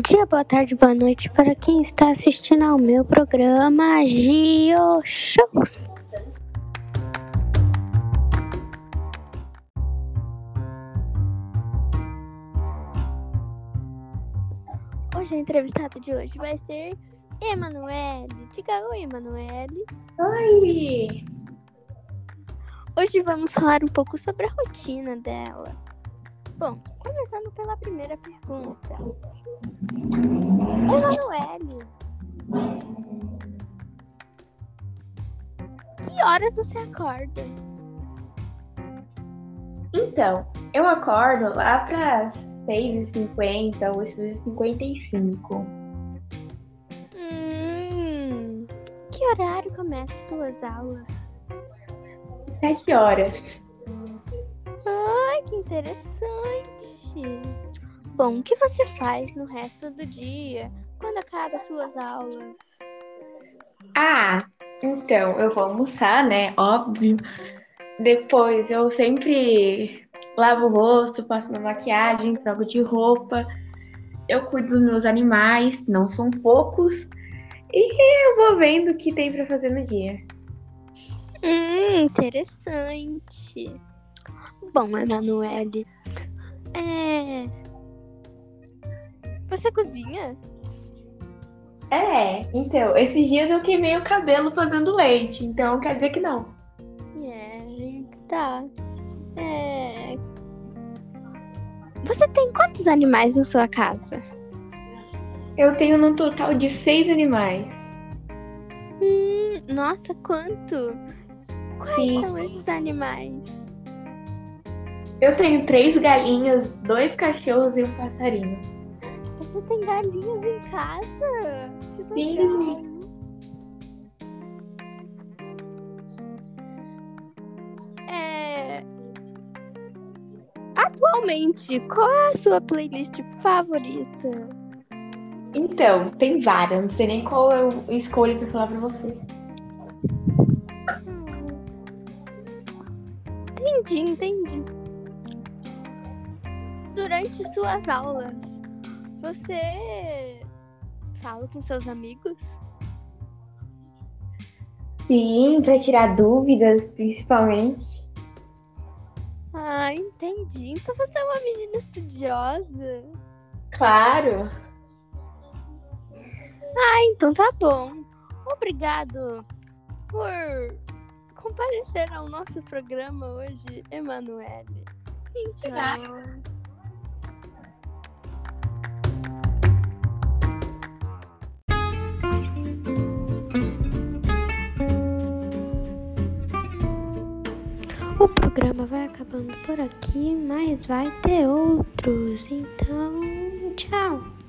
dia, boa tarde, boa noite para quem está assistindo ao meu programa Gio Shows. Hoje a entrevistada de hoje vai ser Emanuele. Diga oi, Emanuele. Oi! Hoje vamos falar um pouco sobre a rotina dela. Bom, começando pela primeira pergunta. Emanuele, que horas você acorda? Então, eu acordo lá para 6h50 ou 6h55. Hum, que horário começam suas aulas? 7 horas. Interessante. Bom, o que você faz no resto do dia quando acaba suas aulas? Ah, então, eu vou almoçar, né? Óbvio. Depois eu sempre lavo o rosto, passo minha maquiagem, troco de roupa. Eu cuido dos meus animais, não são poucos. E eu vou vendo o que tem para fazer no dia. Hum, interessante. Bom, Emanuele, é... Você cozinha? É, então, esses dias eu queimei o cabelo fazendo leite, então quer dizer que não. É, tá. É... Você tem quantos animais na sua casa? Eu tenho num total de seis animais. Hum, nossa, quanto? Quais Sim. são esses animais? Eu tenho três galinhas, dois cachorros e um passarinho. Você tem galinhas em casa? Que Sim. É... Atualmente, qual é a sua playlist favorita? Então, tem várias, não sei nem qual eu escolho pra falar pra você. Hum. Entendi, entendi. Durante suas aulas, você fala com seus amigos? Sim, pra tirar dúvidas, principalmente. Ah, entendi. Então você é uma menina estudiosa. Claro. Ah, então tá bom. Obrigado por comparecer ao nosso programa hoje, Emanuele. Então, o programa vai acabando por aqui, mas vai ter outros. Então, tchau.